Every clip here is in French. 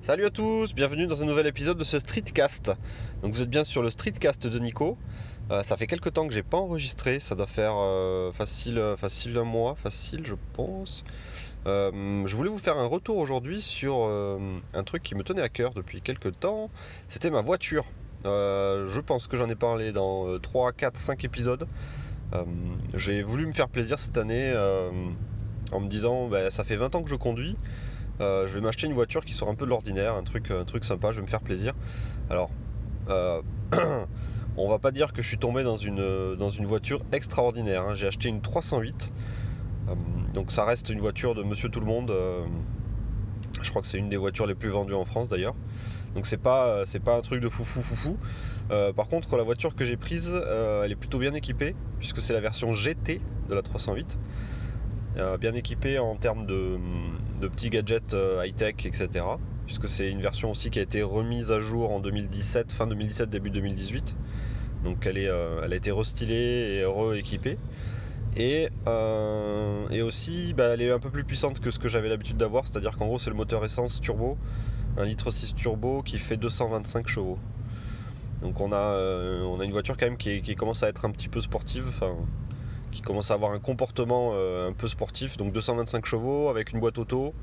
Salut à tous, bienvenue dans un nouvel épisode de ce Streetcast. Donc vous êtes bien sur le Streetcast de Nico. Euh, ça fait quelques temps que j'ai pas enregistré, ça doit faire euh, facile, facile un mois, facile je pense. Euh, je voulais vous faire un retour aujourd'hui sur un truc qui me tenait à cœur depuis quelques temps. C'était ma voiture. je pense que j'en ai parlé dans 3, 4, 5 épisodes. j'ai voulu me faire plaisir cette année en me disant bah, ça fait 20 ans que je conduis. Euh, je vais m'acheter une voiture qui sort un peu de l'ordinaire, un truc, un truc sympa, je vais me faire plaisir. Alors, euh, on va pas dire que je suis tombé dans une, voiture extraordinaire. Hein. J'ai acheté une 308. Euh, donc ça reste une voiture de Monsieur Tout le Monde. je crois que c'est une des voitures les plus vendues en France d'ailleurs. Donc c'est pas, c'est pas un truc de foufou foufou. par contre la voiture que j'ai prise, elle est plutôt bien équipée puisque c'est la version GT de la 308. bien équipée en termes de, de petits gadgets euh, high-tech, etc. Puisque c'est une version aussi qui a été remise à jour en 2017, fin 2017, début 2018. Donc elle, est, euh, elle a été restylée et re-équipée. Et, euh, et, aussi, bah, elle est un peu plus puissante que ce que j'avais l'habitude d'avoir, c'est-à-dire qu'en gros, c'est le moteur essence turbo, un litre 6 turbo qui fait 225 chevaux. Donc on a, on a une voiture quand même qui, commence à être un petit peu sportive. Qui commence à avoir un comportement euh, un peu sportif. Donc 225 chevaux avec une boîte auto.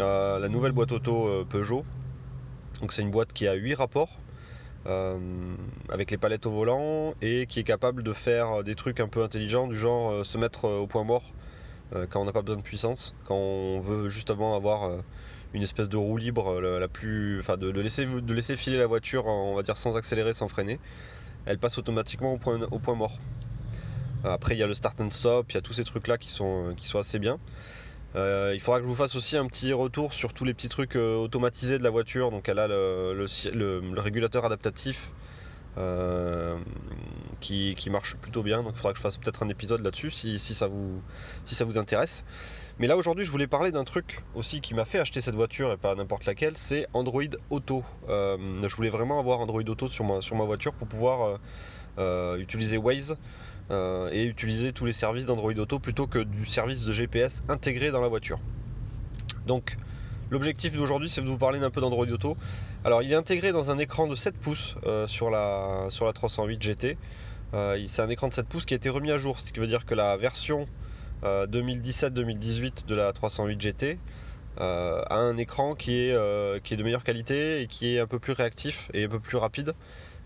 Euh, la nouvelle boîte auto euh, Peugeot. Donc c'est une boîte qui a 8 rapports. avec les palettes au volant et qui est capable de faire des trucs un peu intelligents du genre se mettre au point mort quand on n'a pas besoin de puissance, quand on veut justement avoir une espèce de roue libre, la plus, enfin de, laisser, filer la voiture, on va dire sans accélérer, sans freiner, elle passe automatiquement au point mort. Après, il y a le start and stop, il y a tous ces trucs-là qui sont, qui sont assez bien. Euh, il faudra que je vous fasse aussi un petit retour sur tous les petits trucs euh, automatisés de la voiture. Donc elle a le, régulateur adaptatif euh, qui, marche plutôt bien. Donc il faudra que je fasse peut-être un épisode là-dessus si, ça vous, si ça vous intéresse. Mais là aujourd'hui je voulais parler d'un truc aussi qui m'a fait acheter cette voiture et pas n'importe laquelle, c'est Android Auto. je voulais vraiment avoir Android Auto sur sur ma voiture pour pouvoir utiliser Waze euh, et utiliser tous les services d'Android Auto plutôt que du service de GPS intégré dans la voiture. Donc l'objectif d'aujourd'hui c'est de vous parler d'un peu d'Android Auto. Alors il est intégré dans un écran de 7 pouces euh, sur, la, sur la 308 GT. Euh, c'est un écran de 7 pouces qui a été remis à jour, ce qui veut dire que la version 2017-2018 de la 308 GT a un écran qui est, qui est de meilleure qualité et qui est un peu plus réactif et un peu plus rapide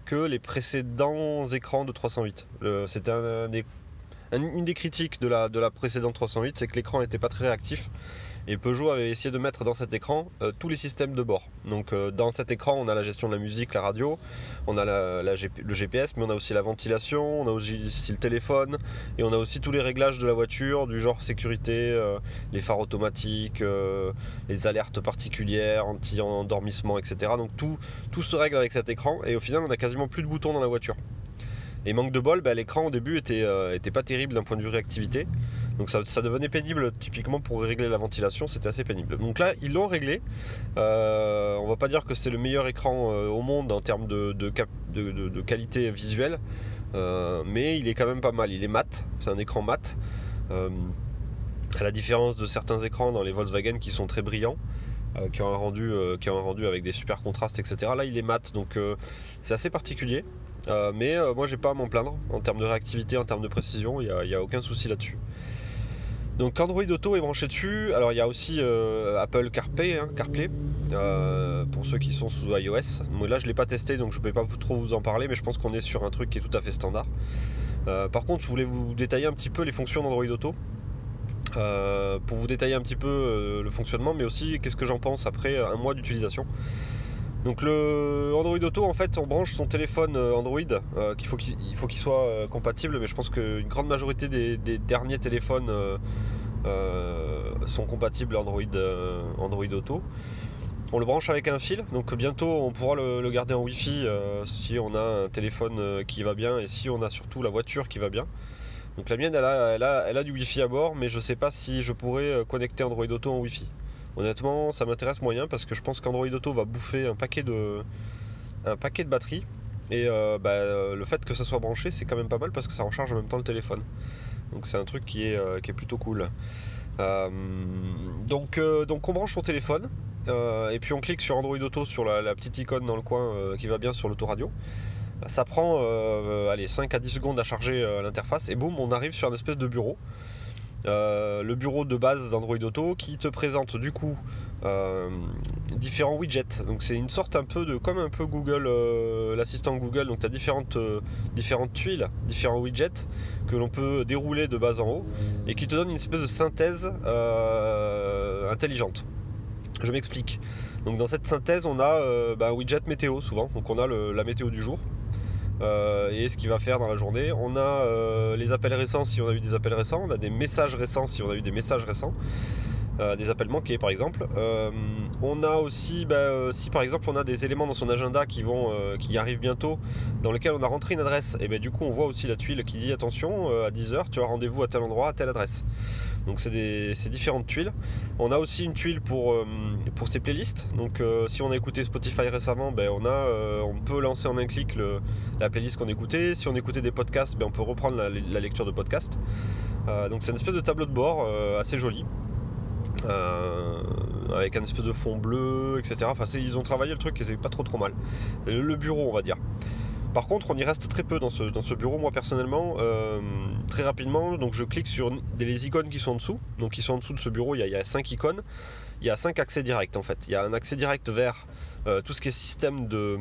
que les précédents écrans de 308. C'était une des critiques de la, de la précédente 308, c'est que l'écran n'était pas très réactif. Et Peugeot avait essayé de mettre dans cet écran euh, tous les systèmes de bord. Donc euh, dans cet écran, on a la gestion de la musique, la radio, on a le GPS, mais on a aussi la ventilation, on a aussi le téléphone, et on a aussi tous les réglages de la voiture, du genre sécurité, euh, les phares automatiques, les alertes particulières, anti-endormissement, etc. Donc tout, tout se règle avec cet écran, et au final, on a quasiment plus de boutons dans la voiture. Et manque de bol, bah, l'écran au début était, était pas terrible d'un point de vue réactivité. Donc ça, devenait pénible typiquement pour régler la ventilation, c'était assez pénible. Donc là, ils l'ont réglé. Euh, on va pas dire que c'est le meilleur écran euh, au monde en termes de, qualité visuelle, euh, mais il est quand même pas mal. Il est mat, c'est un écran mat. à la différence de certains écrans dans les Volkswagen qui sont très brillants. qui, ont un rendu, qui ont un rendu avec des super contrastes, etc. Là, il est mat, donc c'est assez particulier. mais moi, j'ai pas à m'en plaindre en termes de réactivité, en termes de précision, il n'y a, aucun souci là-dessus. Donc Android Auto est branché dessus. Alors il y a aussi euh, Apple CarPlay, hein, CarPlay euh, pour ceux qui sont sous iOS. Moi là je ne l'ai pas testé donc je ne peux pas trop vous en parler, mais je pense qu'on est sur un truc qui est tout à fait standard. Euh, par contre je voulais vous détailler un petit peu les fonctions d'Android Auto. pour vous détailler un petit peu le fonctionnement, mais aussi qu'est-ce que j'en pense après un mois d'utilisation. Donc le Android Auto, en fait, on branche son téléphone Android, qu'il faut qu'il faut soit compatible, mais je pense qu'une grande majorité des, derniers téléphones sont compatibles Android, Android Auto. On le branche avec un fil, donc bientôt on pourra le, garder en Wi-Fi si on a un téléphone qui va bien et si on a surtout la voiture qui va bien. Donc la mienne, elle a, du Wi-Fi à bord, mais je ne sais pas si je pourrais connecter Android Auto en Wi-Fi. Honnêtement, ça m'intéresse moyen parce que je pense qu'Android Auto va bouffer un paquet de, un batteries. Et euh, bah, le fait que ça soit branché, c'est quand même pas mal parce que ça recharge en même temps le téléphone. Donc c'est un truc qui est, euh, plutôt cool. donc, donc on branche son téléphone et puis on clique sur Android Auto sur la, petite icône dans le coin qui va bien sur l'autoradio. Ça prend allez, 5 à 10 secondes à charger l'interface et boum, on arrive sur un espèce de bureau. le bureau de base d'Android Auto qui te présente du coup euh, différents widgets. Donc c'est une sorte un peu de comme un peu Google, euh, l'assistant Google. Donc tu as différentes, euh, différentes tuiles, différents widgets que l'on peut dérouler de bas en haut et qui te donnent une espèce de synthèse intelligente. Je m'explique. Donc dans cette synthèse, on a bah, un widget météo souvent. Donc on a la météo du jour. et ce qu'il va faire dans la journée. On a les appels récents si on a eu des appels récents, on a des messages récents si on a eu des messages récents. Euh, des appels manqués par exemple. Euh, on a aussi, bah, euh, si par exemple on a des éléments dans son agenda qui vont, arrivent bientôt, dans lesquels on a rentré une adresse, et bien du coup on voit aussi la tuile qui dit attention à 10h tu as rendez-vous à tel endroit à telle adresse. Donc c'est différentes tuiles. On a aussi une tuile pour, pour ses playlists. Donc si on a écouté Spotify récemment, ben, on, a, on peut lancer en un clic la playlist qu'on écoutait. Si on écoutait des podcasts, ben, on peut reprendre la, la lecture de podcasts. donc c'est une espèce de tableau de bord assez joli. Euh, avec un espèce de fond bleu, etc. Enfin, ils ont travaillé le truc et c'est pas trop trop mal. Le bureau, on va dire. Par contre, on y reste très peu dans ce, dans ce bureau, moi personnellement, euh, très rapidement. Donc, je clique sur les icônes qui sont en dessous. Donc, qui sont en dessous de ce bureau, il y, a, il 5 icônes. Il y a 5 accès directs en fait. Il y a un accès direct vers euh, tout ce qui est système de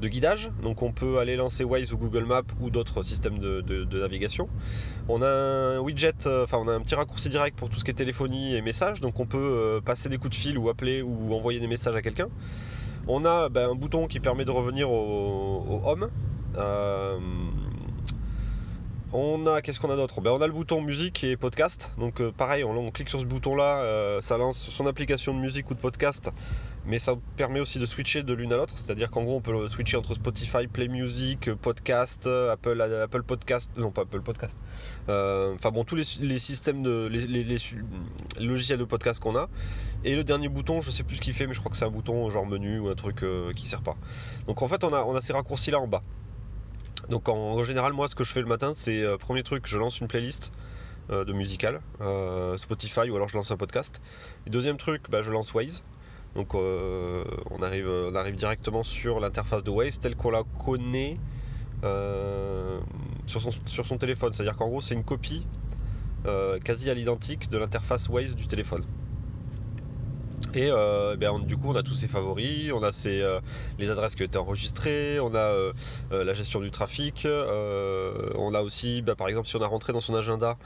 de guidage. Donc on peut aller lancer Waze ou Google Maps ou d'autres systèmes de, navigation. On a un widget, euh, enfin on a un petit raccourci direct pour tout ce qui est téléphonie et messages. Donc on peut euh, passer des coups de fil ou appeler ou envoyer des messages à quelqu'un. On a ben, un bouton qui permet de revenir au, home. Euh, on a, qu'est-ce qu'on a d'autre? Ben, On a le bouton musique et podcast. Donc pareil, on, clique sur ce bouton là, ça lance son application de musique ou de podcast mais ça permet aussi de switcher de l'une à l'autre, c'est-à-dire qu'en gros on peut switcher entre Spotify, Play Music, Podcast, Apple, Apple Podcast, non pas Apple Podcast, euh, enfin bon tous les, systèmes de les, logiciels de podcast qu'on a. Et le dernier bouton, je sais plus ce qu'il fait, mais je crois que c'est un bouton genre menu ou un truc euh, qui sert pas. Donc en fait on a, on a ces raccourcis là en bas. Donc en, général moi ce que je fais le matin c'est euh, premier truc je lance une playlist de musical Spotify ou alors je lance un podcast. Et deuxième truc bah, je lance Waze. Donc euh, on, arrive, directement sur l'interface de Waze telle qu'on la connaît euh, sur, son, téléphone. C'est-à-dire qu'en gros c'est une copie euh, quasi à l'identique de l'interface Waze du téléphone. Et ben, du coup, on a tous ses favoris, on a les adresses qui ont été enregistrées, on a la gestion du trafic, on a aussi, ben, par exemple, si on a rentré dans son agenda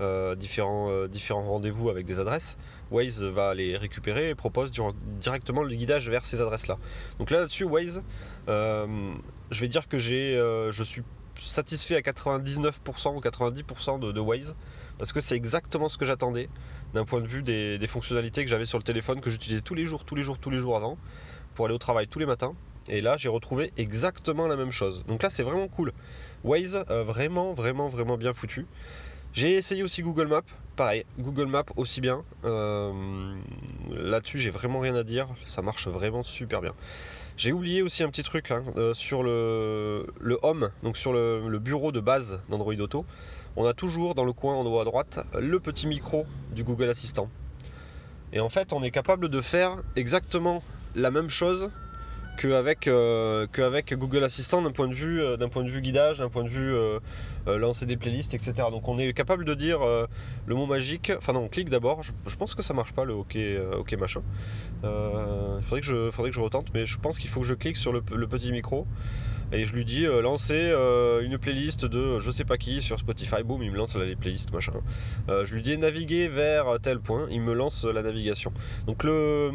euh, différents, euh, différents rendez-vous avec des adresses, Waze va les récupérer et propose directement le guidage vers ces adresses-là. Donc là, dessus Waze, euh, je vais dire que j'ai, je suis satisfait à 99% ou 90% de, Waze parce que c'est exactement ce que j'attendais d'un point de vue des fonctionnalités que j'avais sur le téléphone que j'utilisais tous les jours, tous les jours, tous les jours avant pour aller au travail tous les matins. Et là, j'ai retrouvé exactement la même chose. Donc là, c'est vraiment cool. Waze, vraiment, vraiment, vraiment bien foutu. J'ai essayé aussi Google Maps, pareil, Google Maps aussi bien. Euh, là-dessus, j'ai vraiment rien à dire, ça marche vraiment super bien. J'ai oublié aussi un petit truc hein, euh, sur le, Home, donc sur le, bureau de base d'Android Auto. On a toujours dans le coin en haut à droite le petit micro du Google Assistant. Et en fait, on est capable de faire exactement la même chose qu'avec euh, Google Assistant d'un point de vue euh, point de vue guidage, d'un point de vue euh, lancer des playlists, etc. Donc on est capable de dire le mot magique. Enfin non, on clique d'abord. Je, pense que ça marche pas le OK, OK machin. Il faudrait que je faudrait que je retente, mais je pense qu'il faut que je clique sur le, petit micro et je lui dis lancer une playlist de je sais pas qui sur Spotify. Boum, il me lance les playlists machin. je lui dis naviguer vers tel point. Il me lance la navigation. Donc le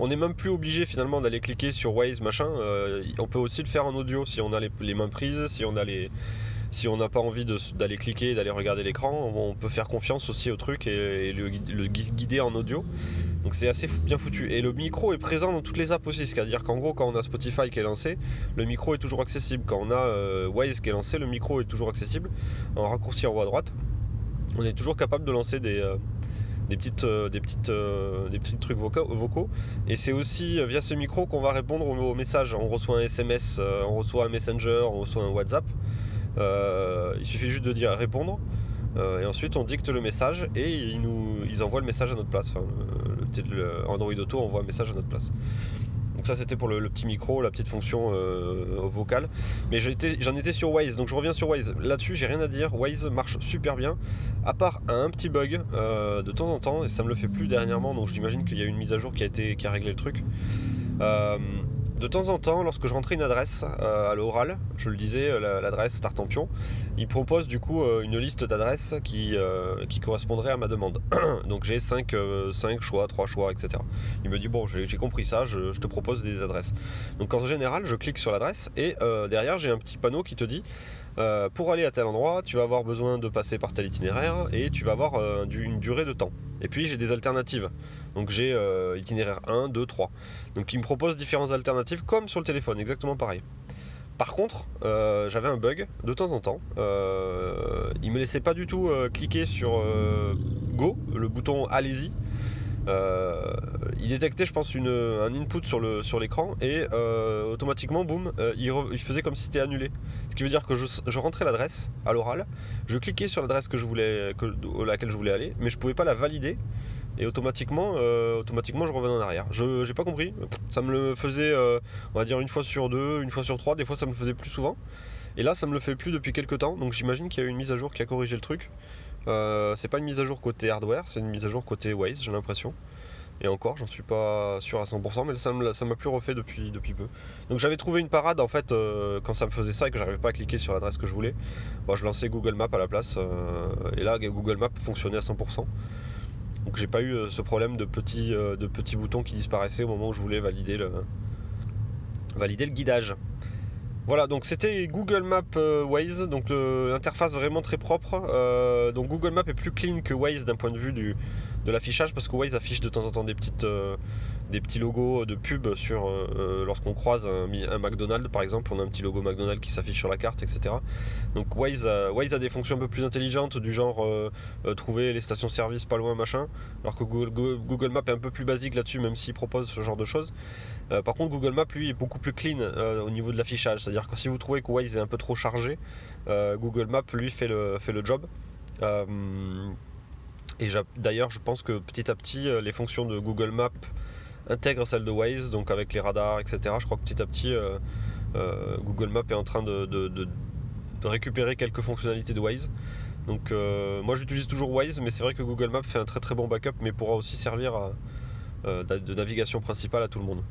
on n'est même plus obligé finalement d'aller cliquer sur Waze machin. Euh, on peut aussi le faire en audio si on a les, mains prises, si on n'a pas envie d'aller cliquer, d'aller regarder l'écran, on peut faire confiance aussi au truc et, le, guider en audio. Donc c'est assez bien foutu. Et le micro est présent dans toutes les apps aussi, c'est-à-dire qu'en gros quand on a Spotify qui est lancé, le micro est toujours accessible. Quand on a euh, Waze qui est lancé, le micro est toujours accessible. En raccourci en haut à droite, on est toujours capable de lancer des, euh, des, petites, euh, des, petites, euh, des petits trucs vocaux. Et c'est aussi euh, via ce micro qu'on va répondre aux, messages. On reçoit un SMS, on reçoit un Messenger, on reçoit un WhatsApp. il suffit juste de dire répondre. et ensuite on dicte le message et ils, nous, ils envoient le message à notre place. Enfin, le, Android Auto envoie un message à notre place. Donc ça c'était pour le, petit micro, la petite fonction vocale. Mais j'en étais, sur Waze, donc je reviens sur Waze. Là-dessus j'ai rien à dire, Waze marche super bien, à part un petit bug de temps en temps, et ça me le fait plus dernièrement, donc j'imagine qu'il y a une mise à jour qui a, été, qui a réglé le truc. De temps en temps, lorsque je rentrais une adresse euh, à l'oral, je le disais, euh, l'adresse Tartampion, il propose du coup euh, une liste d'adresses qui, qui correspondrait à ma demande. Donc j'ai 5, choix, 3 choix, etc. Il me dit bon, j'ai compris ça, je, te propose des adresses. Donc en général, je clique sur l'adresse et derrière j'ai un petit panneau qui te dit pour aller à tel endroit, tu vas avoir besoin de passer par tel itinéraire et tu vas avoir une durée de temps. Et puis j'ai des alternatives. Donc j'ai euh, itinéraire 1, 2, 3. Donc il me propose différentes alternatives comme sur le téléphone, exactement pareil. Par contre, euh, j'avais un bug de temps en temps. Euh, il me laissait pas du tout cliquer sur Go, le bouton Allez-y. il détectait, je pense, un input sur, l'écran et automatiquement, boum, il, faisait comme si c'était annulé. Ce qui veut dire que je, rentrais l'adresse à l'oral, je cliquais sur l'adresse que je voulais, laquelle je voulais aller, mais je pouvais pas la valider et automatiquement, euh, automatiquement je revenais en arrière. Je j'ai pas compris. Ça me le faisait, euh, on va dire une fois sur deux, une fois sur trois. Des fois, ça me le faisait plus souvent. Et là, ça me le fait plus depuis quelques temps. Donc j'imagine qu'il y a eu une mise à jour qui a corrigé le truc. Euh, c'est pas une mise à jour côté hardware, c'est une mise à jour côté Waze, j'ai l'impression. Et encore, j'en suis pas sûr à 100%, mais ça m'a plus refait depuis, depuis peu. Donc j'avais trouvé une parade en fait quand ça me faisait ça et que j'arrivais pas à cliquer sur l'adresse que je voulais. Bon, je lançais Google Maps à la place et là Google Maps fonctionnait à 100%. Donc j'ai pas eu euh, ce problème de petits, euh, de petits boutons qui disparaissaient au moment où je voulais valider le, valider le guidage. Voilà, donc c'était Google Maps euh, Waze, donc l'interface vraiment très propre. donc Google Maps est plus clean que Waze d'un point de vue du, de l'affichage parce que Waze affiche de temps en temps des petites, des petits logos de pub sur euh, euh, lorsqu'on croise un, McDonald's par exemple, on a un petit logo McDonald's qui s'affiche sur la carte, etc. Donc Waze, a des fonctions un peu plus intelligentes du genre euh, trouver les stations-service pas loin, machin, alors que Google, Maps est un peu plus basique là-dessus, même s'il propose ce genre de choses. par contre, Google Maps lui est beaucoup plus clean au niveau de l'affichage, c'est-à-dire que si vous trouvez que Waze est un peu trop chargé, Google Maps lui fait le, fait le job. et d'ailleurs, je pense que petit à petit, les fonctions de Google Maps intègre celle de Waze, donc avec les radars, etc. Je crois que petit à petit, euh, euh, Google Maps est en train de, récupérer quelques fonctionnalités de Waze. Donc euh, moi j'utilise toujours Waze, mais c'est vrai que Google Maps fait un très très bon backup, mais pourra aussi servir de navigation principale à tout le monde.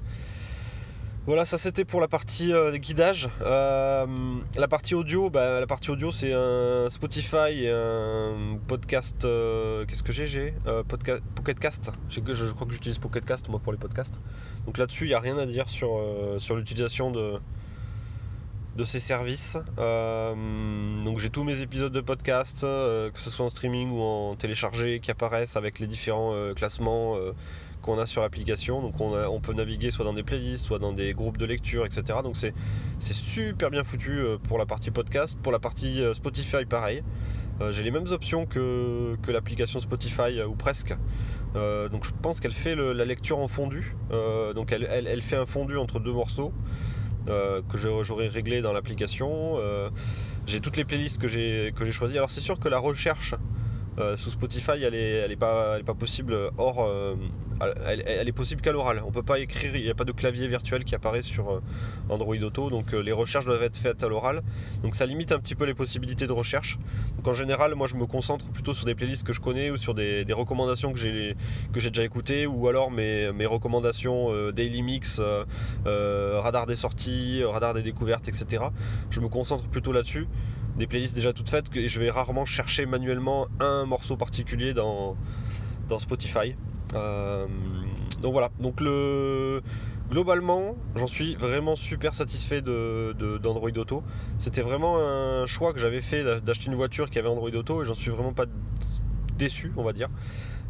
Voilà, ça c'était pour la partie euh, guidage. Euh, la partie audio, bah, la partie audio c'est un Spotify et un podcast. Euh, qu'est-ce que j'ai podcast, Pocketcast. Je, crois que j'utilise Pocketcast moi pour les podcasts. Donc là-dessus, il n'y a rien à dire sur, sur l'utilisation de, de ces services. donc j'ai tous mes épisodes de podcast, que ce soit en streaming ou en téléchargé, qui apparaissent avec les différents classements qu'on a sur l'application. Donc on, peut naviguer soit dans des playlists, soit dans des groupes de lecture, etc. Donc c'est super bien foutu euh, pour la partie podcast. Pour la partie euh, Spotify, pareil. Euh, j'ai les mêmes options que, l'application Spotify, ou presque. donc je pense qu'elle fait la lecture en fondu. donc elle, elle, elle, fait un fondu entre deux morceaux. que j'aurais réglé dans l'application. j'ai toutes les playlists que j'ai choisies. Alors c'est sûr que la recherche sous Spotify, elle est, elle est, pas, possible hors, elle, est possible qu'à l'oral. On peut pas écrire, il n'y a pas de clavier virtuel qui apparaît sur euh, Android Auto, donc euh, les recherches doivent être faites à l'oral. Donc ça limite un petit peu les possibilités de recherche. En général, moi je me concentre plutôt sur des playlists que je connais ou sur des, recommandations que j'ai déjà écoutées ou alors mes, mes recommandations euh, Daily Mix, radar des sorties, radar des découvertes, etc. Je me concentre plutôt là-dessus. Des playlists déjà toutes faites et je vais rarement chercher manuellement un morceau particulier dans, dans Spotify. Euh, donc voilà, donc le, globalement, j'en suis vraiment super satisfait d'Android de, Auto. C'était vraiment un choix que j'avais fait d'acheter une voiture qui avait Android Auto et j'en suis vraiment pas déçu, on va dire.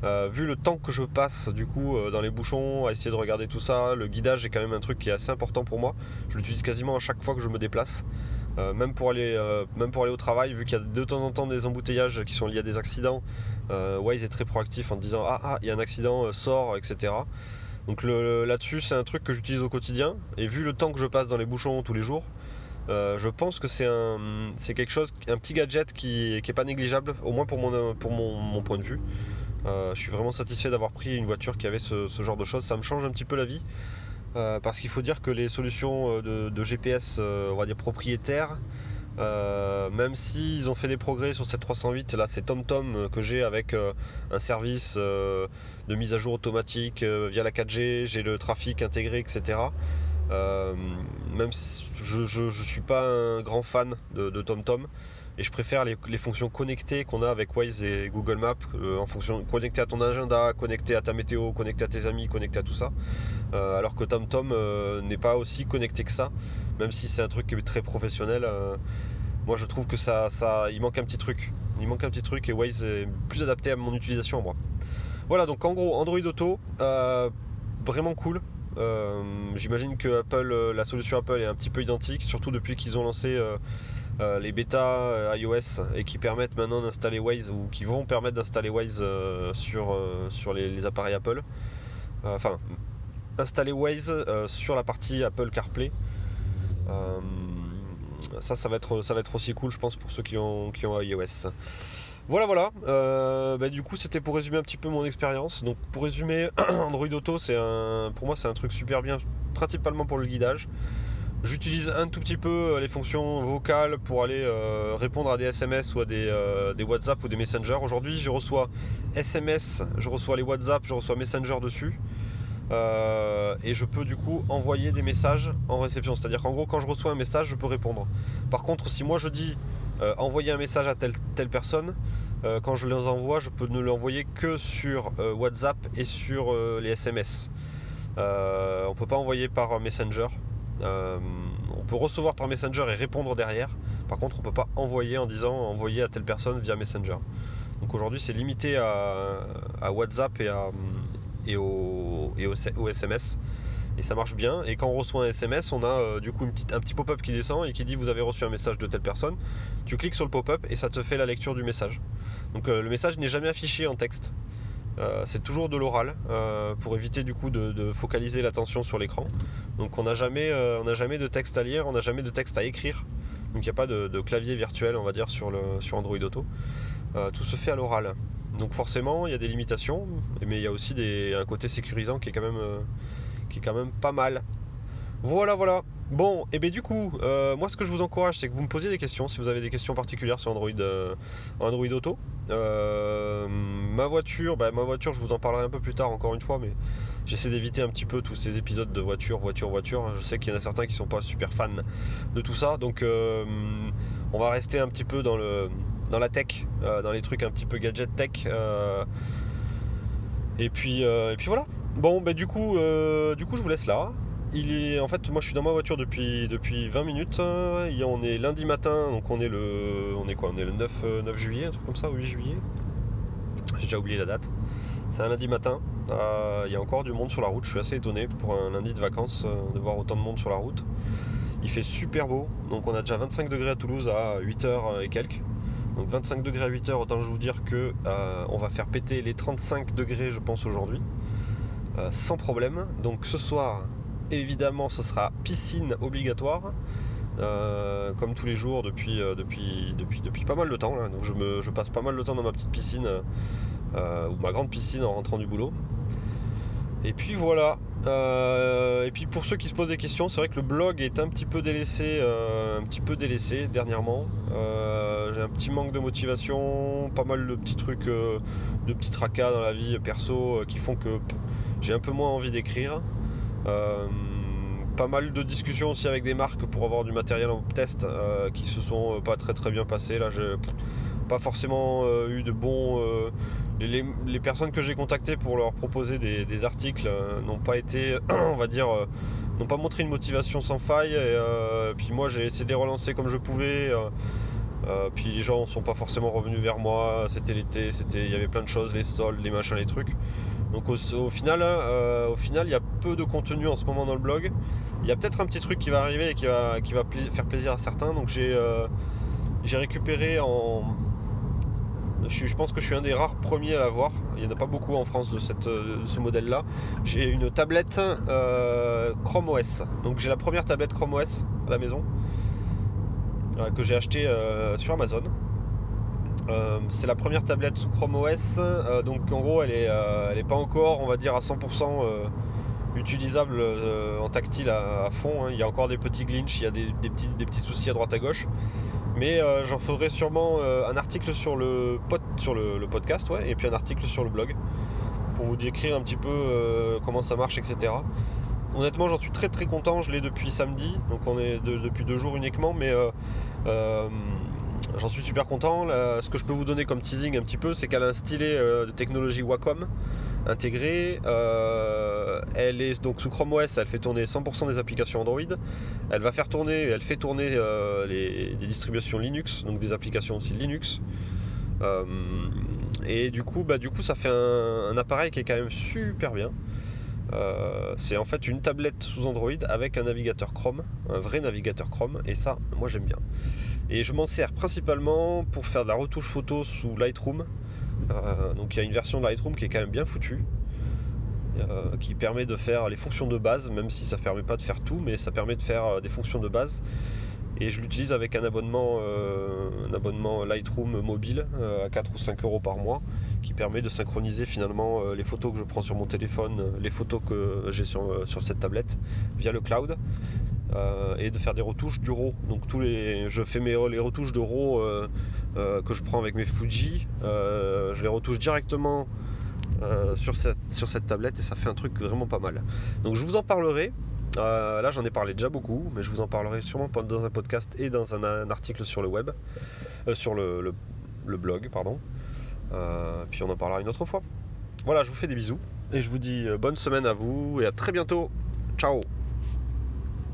Euh, vu le temps que je passe du coup euh, dans les bouchons à essayer de regarder tout ça, le guidage est quand même un truc qui est assez important pour moi. Je l'utilise quasiment à chaque fois que je me déplace. Euh, même, pour aller, euh, même pour aller au travail, vu qu'il y a de temps en temps des embouteillages qui sont liés à des accidents, euh, Waze est très proactif en disant ah ah il y a un accident, sort, etc. Donc là-dessus c'est un truc que j'utilise au quotidien et vu le temps que je passe dans les bouchons tous les jours, je pense que c'est quelque chose, un petit gadget qui, qui est pas négligeable, au moins pour mon, point de vue. je suis vraiment satisfait d'avoir pris une voiture qui avait ce, genre de choses. Ça me change un petit peu la vie. Parce qu'il faut dire que les solutions de, de GPS, dire propriétaires, euh, même s'ils ont fait des progrès sur cette 308, là c'est TomTom euh, que j'ai avec euh, un service de mise à jour automatique via la 4G, j'ai le trafic intégré, etc. même si je ne suis pas un grand fan de, TomTom et je préfère les, fonctions connectées qu'on a avec Waze et Google Maps, en fonction à ton agenda, connecté à ta météo, connecté à tes amis, connecté à tout ça. alors que TomTom n'est pas aussi connecté que ça, même si c'est un truc qui est très professionnel moi je trouve que ça, ça, il manque un petit truc. Il manque un petit truc et Waze est plus adapté à mon utilisation moi. Voilà donc en gros Android Auto, euh, vraiment cool. Euh, j'imagine que Apple, euh, la solution Apple est un petit peu identique, surtout depuis qu'ils ont lancé les bêtas iOS et qui permettent maintenant d'installer Waze ou qui vont permettre d'installer Waze sur, sur les, appareils Apple. Enfin, installer Waze sur la partie Apple CarPlay ça, ça va, être, aussi cool, je pense, pour ceux qui ont, qui ont iOS. Voilà, voilà. Euh, bah, du coup, c'était pour résumer un petit peu mon expérience. Donc, pour résumer, Android Auto, c'est un, pour moi, c'est un truc super bien, principalement pour le guidage. J'utilise un tout petit peu euh, les fonctions vocales pour aller euh, répondre à des SMS ou à des, des WhatsApp ou des Messenger. Aujourd'hui, je reçois SMS, je reçois les WhatsApp, je reçois Messenger dessus. Euh, et je peux du coup envoyer des messages en réception. C'est-à-dire qu'en gros, quand je reçois un message, je peux répondre. Par contre, si moi je dis euh, envoyer un message à telle, telle personne, euh, quand je les envoie, je peux ne l'envoyer que sur WhatsApp et sur les SMS. on peut pas envoyer par Messenger. On peut recevoir par Messenger et répondre derrière. Par contre, on peut pas envoyer en disant envoyer à telle personne via Messenger. Donc aujourd'hui, c'est limité à, WhatsApp et au, SMS. Et ça marche bien. Et quand on reçoit un SMS, on a euh, du coup une petite, un petit pop-up qui descend et qui dit vous avez reçu un message de telle personne. Tu cliques sur le pop-up et ça te fait la lecture du message. Donc euh, le message n'est jamais affiché en texte. Euh, c'est toujours de l'oral pour éviter du coup de, focaliser l'attention sur l'écran. Donc on n'a jamais, de texte à lire, on n'a jamais de texte à écrire. Donc il n'y a pas de, clavier virtuel on va dire sur, Android Auto. tout se fait à l'oral. Donc forcément, il y a des limitations, mais il y a aussi un côté sécurisant euh, qui est quand même pas mal. Voilà, voilà. Bon, et bien du coup, euh, moi ce que je vous encourage, c'est que vous me posiez des questions, si vous avez des questions particulières sur Android, euh, Android Auto. ma voiture, bah, ma voiture, je vous en parlerai un peu plus tard encore une fois, mais j'essaie d'éviter un petit peu tous ces épisodes de voiture, voiture, voiture. Je sais qu'il y en a certains qui sont pas super fans de tout ça, donc on va rester un petit peu dans le dans la tech, euh, dans les trucs un petit peu gadget tech. Euh. et puis, euh, et puis voilà. Bon, bah, du coup, du coup, je vous laisse là. Il est, en fait, moi, je suis dans ma voiture depuis, depuis 20 minutes. on est lundi matin, donc on est le, on est quoi On est le 9, 9 juillet, un truc comme ça, 8 juillet. J'ai déjà oublié la date. C'est un lundi matin. Il y a encore du monde sur la route. Je suis assez étonné pour un lundi de vacances de voir autant de monde sur la route. Il fait super beau. Donc on a déjà 25 degrés à Toulouse à 8h et quelques. Donc 25 degrés à 8 heures, autant je vous dire que euh, on va faire péter les 35 degrés, je pense, aujourd'hui. Euh, sans problème. Donc ce soir, évidemment, ce sera piscine obligatoire. Euh, comme tous les jours depuis, depuis pas mal de temps. Je, passe pas mal de temps dans ma petite piscine, ou ma grande piscine en rentrant du boulot. Et puis voilà. Euh, et puis pour ceux qui se posent des questions, c'est vrai que le blog est un petit peu délaissé, euh, un petit peu délaissé dernièrement. Euh, j'ai un petit manque de motivation, pas mal de petits trucs, de petits tracas dans la vie perso qui font que j'ai un peu moins envie d'écrire. Pas mal de discussions aussi avec des marques pour avoir du matériel en test qui se sont pas très très bien passées. Là, j'ai pas forcément eu de bons les, personnes que j'ai contactées pour leur proposer des, articles euh, n'ont pas été, on va dire, euh, n'ont pas montré une motivation sans faille. Et, euh, puis moi, j'ai essayé de les relancer comme je pouvais. puis les gens ne sont pas forcément revenus vers moi. C'était l'été, il y avait plein de choses, les soldes, les machins, les trucs. Donc au, final, au final, il y a peu de contenu en ce moment dans le blog. Il y a peut-être un petit truc qui va arriver et qui va, qui va faire plaisir à certains. Donc j'ai, j'ai récupéré en je, pense que je suis un des rares premiers à l'avoir. Il n'y en a pas beaucoup en France de, cette, ce modèle-là. J'ai une tablette euh, Chrome OS. Donc j'ai la première tablette Chrome OS à la maison. que j'ai acheté sur Amazon. C'est la première tablette sous Chrome OS, donc en gros elle est, pas encore, on va dire, à 100% utilisable en tactile à, fond. Hein. Il y a encore des petits glitches, il y a des, petits, des petits soucis à droite à gauche. Mais j'en ferai sûrement un article sur le, sur le, podcast, ouais, et puis un article sur le blog pour vous décrire un petit peu comment ça marche, etc. Honnêtement, j'en suis très très content. Je l'ai depuis samedi, donc on est depuis deux jours uniquement, mais euh, euh, j'en suis super content. ce que je peux vous donner comme teasing un petit peu, c'est qu'elle a un stylet euh, de technologie Wacom intégré. elle est donc sous Chrome OS, elle fait tourner 100% des applications Android. Elle va faire tourner, elle fait tourner les, distributions Linux, donc des applications aussi Linux. et du coup, bah, du coup, ça fait un appareil qui est quand même super bien. Euh, c'est en fait une tablette sous Android avec un navigateur Chrome, un vrai navigateur Chrome, et ça, moi j'aime bien. Et je m'en sers principalement pour faire de la retouche photo sous Lightroom. Euh, donc il y a une version de Lightroom qui est quand même bien foutue, euh, qui permet de faire les fonctions de base, même si ça ne permet pas de faire tout, mais ça permet de faire des fonctions de base et je l'utilise avec un abonnement, euh, un abonnement Lightroom mobile euh, à 4 ou 5 euros par mois qui permet de synchroniser finalement euh, les photos que je prends sur mon téléphone, les photos que j'ai sur, cette tablette via le cloud et de faire des retouches du RAW. Donc tous les, je fais mes, les retouches de RAW que je prends avec mes Fuji, je les retouche directement sur, cette, sur cette tablette et ça fait un truc vraiment pas mal. Donc je vous en parlerai euh, là, j'en ai parlé déjà beaucoup, mais je vous en parlerai sûrement dans un podcast et dans un, article sur le web, euh, sur le, blog, pardon. Euh, puis on en parlera une autre fois. Voilà, je vous fais des bisous et je vous dis bonne semaine à vous et à très bientôt. Ciao